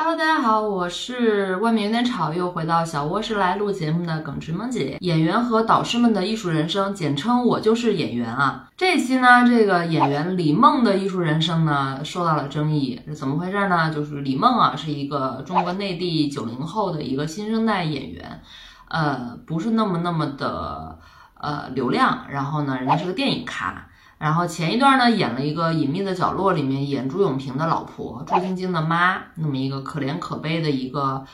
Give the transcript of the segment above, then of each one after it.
Hello，大家好，我是外面有点吵，又回到小卧室来录节目的耿直萌姐。演员和导师们的艺术人生，简称我就是演员啊。这期呢，这个演员李梦的艺术人生呢，受到了争议，是怎么回事呢？就是李梦啊，是一个中国内地九零后的一个新生代演员，呃，不是那么那么的呃流量，然后呢，人家是个电影咖。然后前一段呢，演了一个《隐秘的角落》里面演朱永平的老婆朱晶晶的妈，那么一个可怜可悲的一个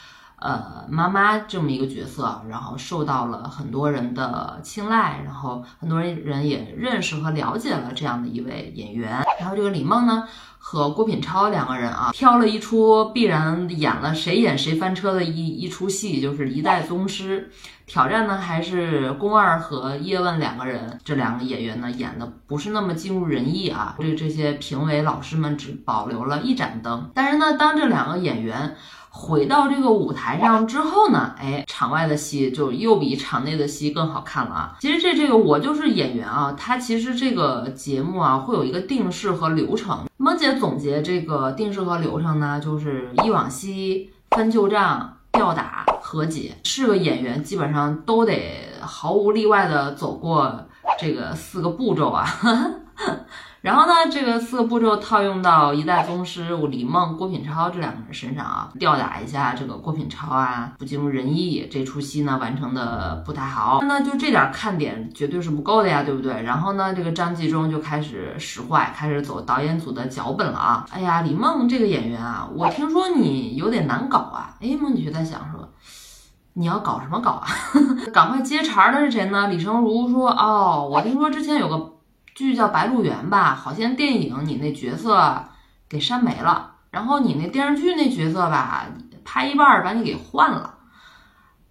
呃妈妈这么一个角色，然后受到了很多人的青睐，然后很多人也认识和了解了这样的一位演员。然后这个李梦呢。和郭品超两个人啊，挑了一出必然演了谁演谁翻车的一一出戏，就是一代宗师。挑战呢还是宫二和叶问两个人，这两个演员呢演的不是那么尽如人意啊。对这些评委老师们只保留了一盏灯。但是呢，当这两个演员。回到这个舞台上之后呢，哎，场外的戏就又比场内的戏更好看了啊！其实这这个我就是演员啊，他其实这个节目啊会有一个定式和流程。萌姐总结这个定式和流程呢，就是忆往昔、翻旧账、吊打、和解。是个演员基本上都得毫无例外的走过这个四个步骤啊。然后呢，这个四个步骤套用到一代宗师李梦、郭品超这两个人身上啊，吊打一下这个郭品超啊，不尽如人意，这出戏呢完成的不太好，那就这点看点绝对是不够的呀，对不对？然后呢，这个张纪中就开始使坏，开始走导演组的脚本了啊！哎呀，李梦这个演员啊，我听说你有点难搞啊！哎，梦姐就在想说，你要搞什么搞啊？赶快接茬的是谁呢？李成儒说，哦，我听说之前有个。剧叫《白鹿原》吧，好像电影你那角色给删没了，然后你那电视剧那角色吧，拍一半把你给换了，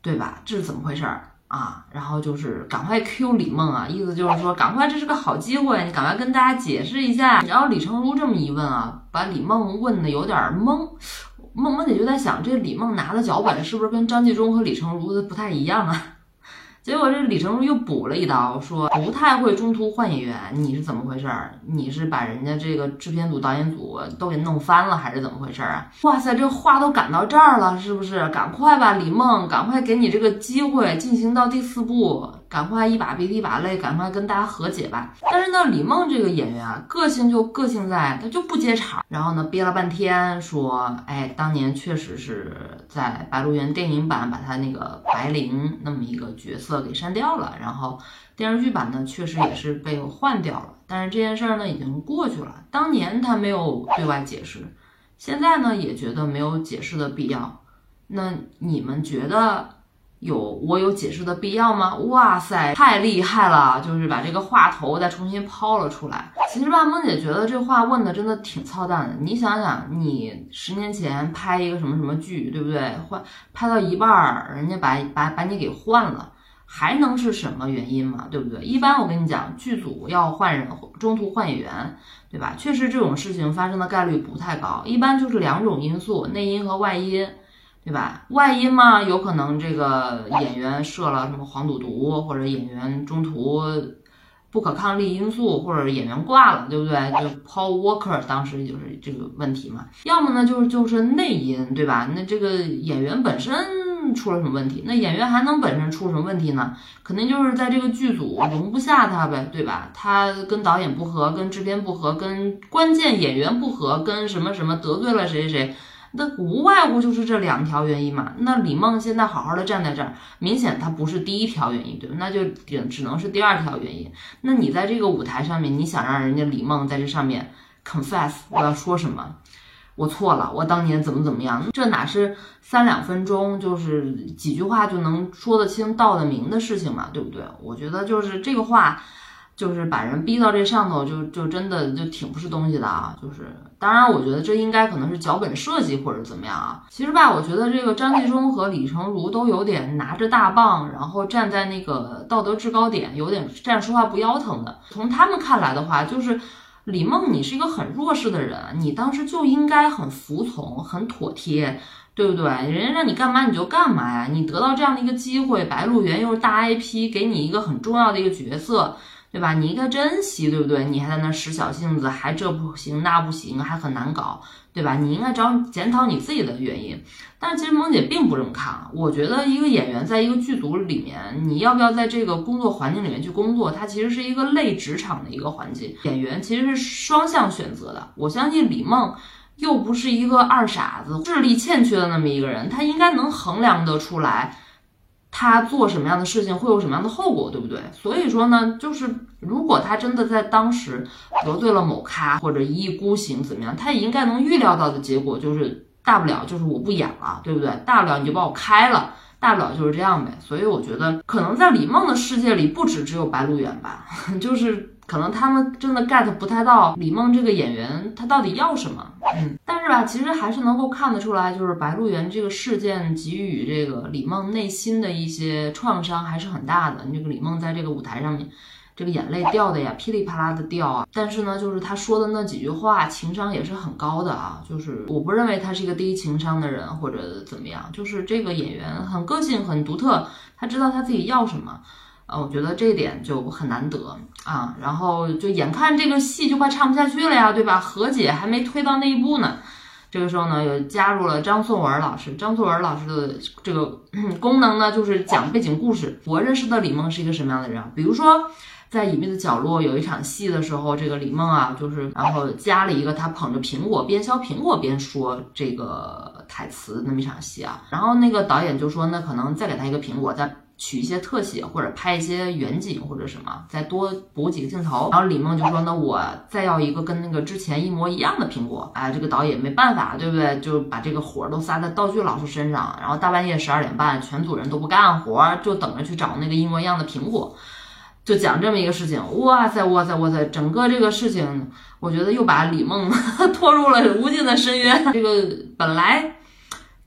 对吧？这是怎么回事儿啊？然后就是赶快 Q 李梦啊，意思就是说赶快这是个好机会，你赶快跟大家解释一下。然后李成儒这么一问啊，把李梦问的有点懵，梦梦姐就在想，这李梦拿的脚本是不是跟张纪中和李成儒的不太一样啊？结果这李成儒又补了一刀，说不太会中途换演员，你是怎么回事儿？你是把人家这个制片组、导演组都给弄翻了，还是怎么回事儿啊？哇塞，这话都赶到这儿了，是不是？赶快吧，李梦，赶快给你这个机会，进行到第四部。赶快一把鼻涕一把泪，赶快跟大家和解吧。但是呢，李梦这个演员啊，个性就个性在，他就不接茬。然后呢，憋了半天说，哎，当年确实是在《白鹿原》电影版把他那个白灵那么一个角色给删掉了，然后电视剧版呢，确实也是被换掉了。但是这件事儿呢，已经过去了。当年他没有对外解释，现在呢，也觉得没有解释的必要。那你们觉得？有我有解释的必要吗？哇塞，太厉害了！就是把这个话头再重新抛了出来。其实吧，梦姐觉得这话问的真的挺操蛋的。你想想，你十年前拍一个什么什么剧，对不对？换拍到一半儿，人家把把把你给换了，还能是什么原因嘛？对不对？一般我跟你讲，剧组要换人，中途换演员，对吧？确实这种事情发生的概率不太高，一般就是两种因素，内因和外因。对吧？外因嘛，有可能这个演员设了什么黄赌毒，或者演员中途不可抗力因素，或者演员挂了，对不对？就 Paul Walker 当时就是这个问题嘛。要么呢，就是就是内因，对吧？那这个演员本身出了什么问题？那演员还能本身出什么问题呢？肯定就是在这个剧组容不下他呗，对吧？他跟导演不和，跟制片不和，跟关键演员不和，跟什么什么得罪了谁谁谁。那无外乎就是这两条原因嘛。那李梦现在好好的站在这儿，明显她不是第一条原因，对吧？那就只只能是第二条原因。那你在这个舞台上面，你想让人家李梦在这上面 confess，我要说什么？我错了，我当年怎么怎么样？这哪是三两分钟，就是几句话就能说得清道得明的事情嘛，对不对？我觉得就是这个话。就是把人逼到这上头，就就真的就挺不是东西的啊！就是，当然，我觉得这应该可能是脚本设计或者怎么样啊。其实吧，我觉得这个张纪中和李成儒都有点拿着大棒，然后站在那个道德制高点，有点站着说话不腰疼的。从他们看来的话，就是李梦，你是一个很弱势的人，你当时就应该很服从、很妥帖，对不对？人家让你干嘛你就干嘛呀！你得到这样的一个机会，《白鹿原》又是大 IP，给你一个很重要的一个角色。对吧？你应该珍惜，对不对？你还在那使小性子，还这不行那不行，还很难搞，对吧？你应该找检讨你自己的原因。但是其实萌姐并不这么看，我觉得一个演员在一个剧组里面，你要不要在这个工作环境里面去工作，它其实是一个类职场的一个环境。演员其实是双向选择的。我相信李梦又不是一个二傻子，智力欠缺的那么一个人，他应该能衡量得出来。他做什么样的事情会有什么样的后果，对不对？所以说呢，就是如果他真的在当时得罪了某咖或者一意孤行怎么样，他也应该能预料到的结果就是大不了就是我不演了，对不对？大不了你就把我开了，大不了就是这样呗。所以我觉得可能在李梦的世界里，不止只有白鹿原吧，就是。可能他们真的 get 不太到李梦这个演员他到底要什么，嗯，但是吧，其实还是能够看得出来，就是白鹿原这个事件给予这个李梦内心的一些创伤还是很大的。这个李梦在这个舞台上面，这个眼泪掉的呀，噼里啪啦的掉啊。但是呢，就是他说的那几句话，情商也是很高的啊。就是我不认为他是一个低情商的人或者怎么样，就是这个演员很个性很独特，他知道他自己要什么。呃，我觉得这一点就很难得啊。然后就眼看这个戏就快唱不下去了呀，对吧？和解还没推到那一步呢。这个时候呢，又加入了张颂文老师。张颂文老师的这个功能呢，就是讲背景故事。我认识的李梦是一个什么样的人？比如说，在隐秘的角落有一场戏的时候，这个李梦啊，就是然后加了一个他捧着苹果边削苹果边说这个台词那么一场戏啊。然后那个导演就说，那可能再给他一个苹果，再。取一些特写，或者拍一些远景，或者什么，再多补几个镜头。然后李梦就说：“那我再要一个跟那个之前一模一样的苹果。”哎，这个导演没办法，对不对？就把这个活儿都撒在道具老师身上。然后大半夜十二点半，全组人都不干活，就等着去找那个一模一样的苹果。就讲这么一个事情。哇塞，哇塞，哇塞！整个这个事情，我觉得又把李梦 拖入了无尽的深渊。这个本来。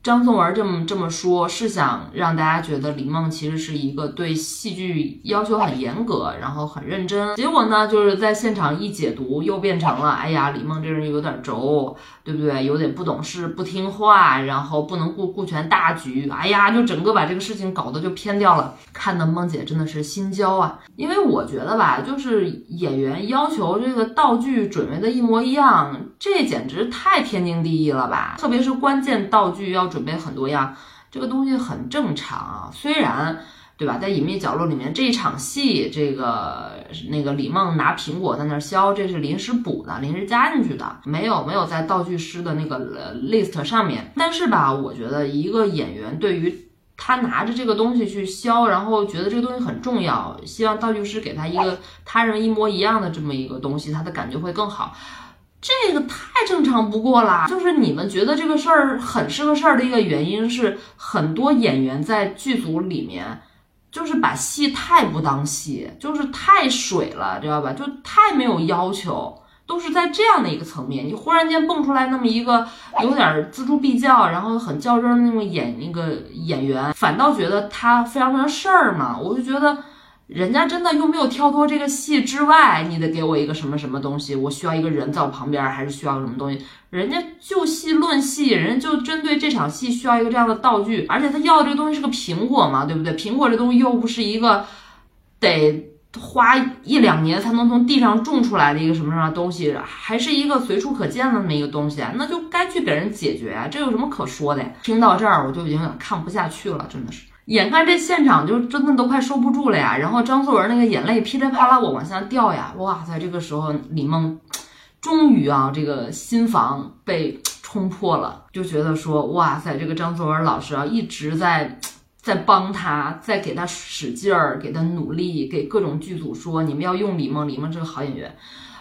张颂文这么这么说，是想让大家觉得李梦其实是一个对戏剧要求很严格，然后很认真。结果呢，就是在现场一解读，又变成了，哎呀，李梦这人有点轴，对不对？有点不懂事、不听话，然后不能顾顾全大局。哎呀，就整个把这个事情搞得就偏掉了。看的梦姐真的是心焦啊，因为我觉得吧，就是演员要求这个道具准备的一模一样，这简直太天经地义了吧？特别是关键道具要准。准备很多样，这个东西很正常啊。虽然，对吧，在隐秘角落里面这一场戏，这个那个李梦拿苹果在那削，这是临时补的，临时加进去的，没有没有在道具师的那个 list 上面。但是吧，我觉得一个演员对于他拿着这个东西去削，然后觉得这个东西很重要，希望道具师给他一个他人一模一样的这么一个东西，他的感觉会更好。这个太正常不过啦，就是你们觉得这个事儿很是个事儿的一个原因是，很多演员在剧组里面就是把戏太不当戏，就是太水了，知道吧？就太没有要求，都是在这样的一个层面。你忽然间蹦出来那么一个有点锱铢必较，然后很较真的那种演那个演员，反倒觉得他非常非常事儿嘛，我就觉得。人家真的又没有跳脱这个戏之外，你得给我一个什么什么东西？我需要一个人在我旁边，还是需要什么东西？人家就戏论戏，人家就针对这场戏需要一个这样的道具，而且他要的这个东西是个苹果嘛，对不对？苹果这东西又不是一个得花一两年才能从地上种出来的一个什么什么东西，还是一个随处可见的那么一个东西，那就该去给人解决啊！这有什么可说的呀？听到这儿，我就已经看不下去了，真的是。眼看这现场就真的都快收不住了呀，然后张颂文那个眼泪噼里啪啦我往下掉呀，哇塞！这个时候李梦终于啊，这个心房被冲破了，就觉得说哇塞，这个张颂文老师啊一直在在帮他，在给他使劲儿，给他努力，给各种剧组说你们要用李梦，李梦这个好演员。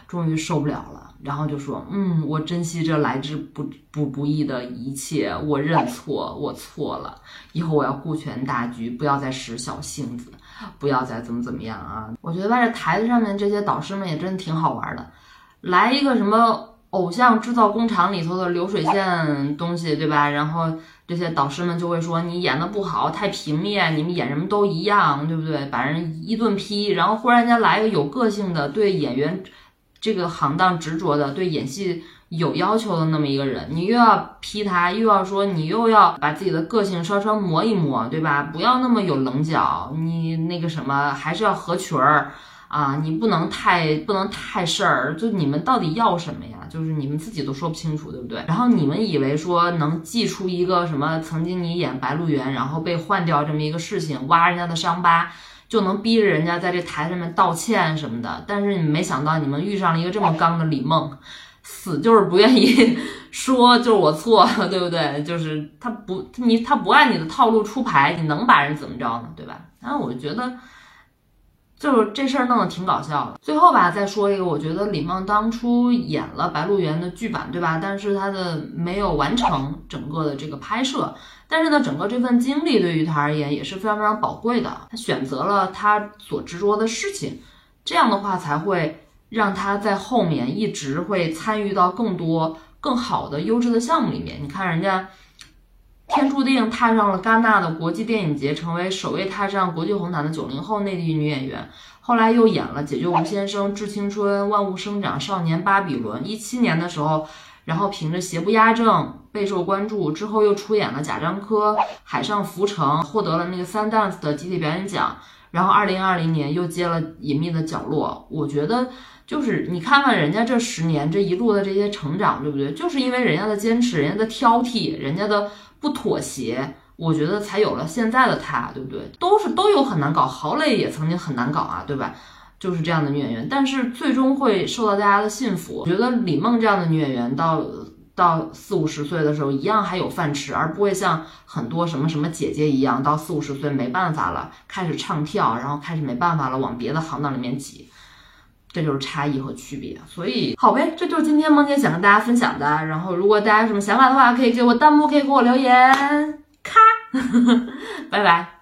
终于受不了了，然后就说：“嗯，我珍惜这来之不不不易的一切，我认错，我错了，以后我要顾全大局，不要再使小性子，不要再怎么怎么样啊！”我觉得吧，这台子上面这些导师们也真的挺好玩的，来一个什么偶像制造工厂里头的流水线东西，对吧？然后这些导师们就会说：“你演的不好，太平面，你们演什么都一样，对不对？”把人一顿批，然后忽然间来一个有个性的对演员。这个行当执着的，对演戏有要求的那么一个人，你又要批他，又要说你又要把自己的个性稍稍磨一磨，对吧？不要那么有棱角，你那个什么还是要合群儿啊，你不能太不能太事儿，就你们到底要什么呀？就是你们自己都说不清楚，对不对？然后你们以为说能记出一个什么曾经你演白鹿原，然后被换掉这么一个事情，挖人家的伤疤。就能逼着人家在这台上面道歉什么的，但是你没想到你们遇上了一个这么刚的李梦，死就是不愿意 说就是我错了，对不对？就是他不你他不按你的套路出牌，你能把人怎么着呢？对吧？然后我觉得。就是这事儿弄得挺搞笑的。最后吧，再说一个，我觉得李梦当初演了《白鹿原》的剧版，对吧？但是他的没有完成整个的这个拍摄，但是呢，整个这份经历对于他而言也是非常非常宝贵的。他选择了他所执着的事情，这样的话才会让他在后面一直会参与到更多更好的优质的项目里面。你看人家。天注定踏上了戛纳的国际电影节，成为首位踏上国际红毯的九零后内地女演员。后来又演了《解救吴先生》《致青春》《万物生长》《少年巴比伦》。一七年的时候，然后凭着《邪不压正》备受关注，之后又出演了《贾樟柯》《海上浮城》，获得了那个 Sundance 的集体表演奖。然后二零二零年又接了《隐秘的角落》。我觉得就是你看看人家这十年这一路的这些成长，对不对？就是因为人家的坚持，人家的挑剔，人家的。不妥协，我觉得才有了现在的他，对不对？都是都有很难搞，郝蕾也曾经很难搞啊，对吧？就是这样的女演员，但是最终会受到大家的信服。我觉得李梦这样的女演员到到四五十岁的时候，一样还有饭吃，而不会像很多什么什么姐姐一样，到四五十岁没办法了，开始唱跳，然后开始没办法了，往别的行当里面挤。这就是差异和区别，所以好呗，这就是今天萌姐想跟大家分享的。然后，如果大家有什么想法的话，可以给我弹幕，可以给我留言。咔，拜拜。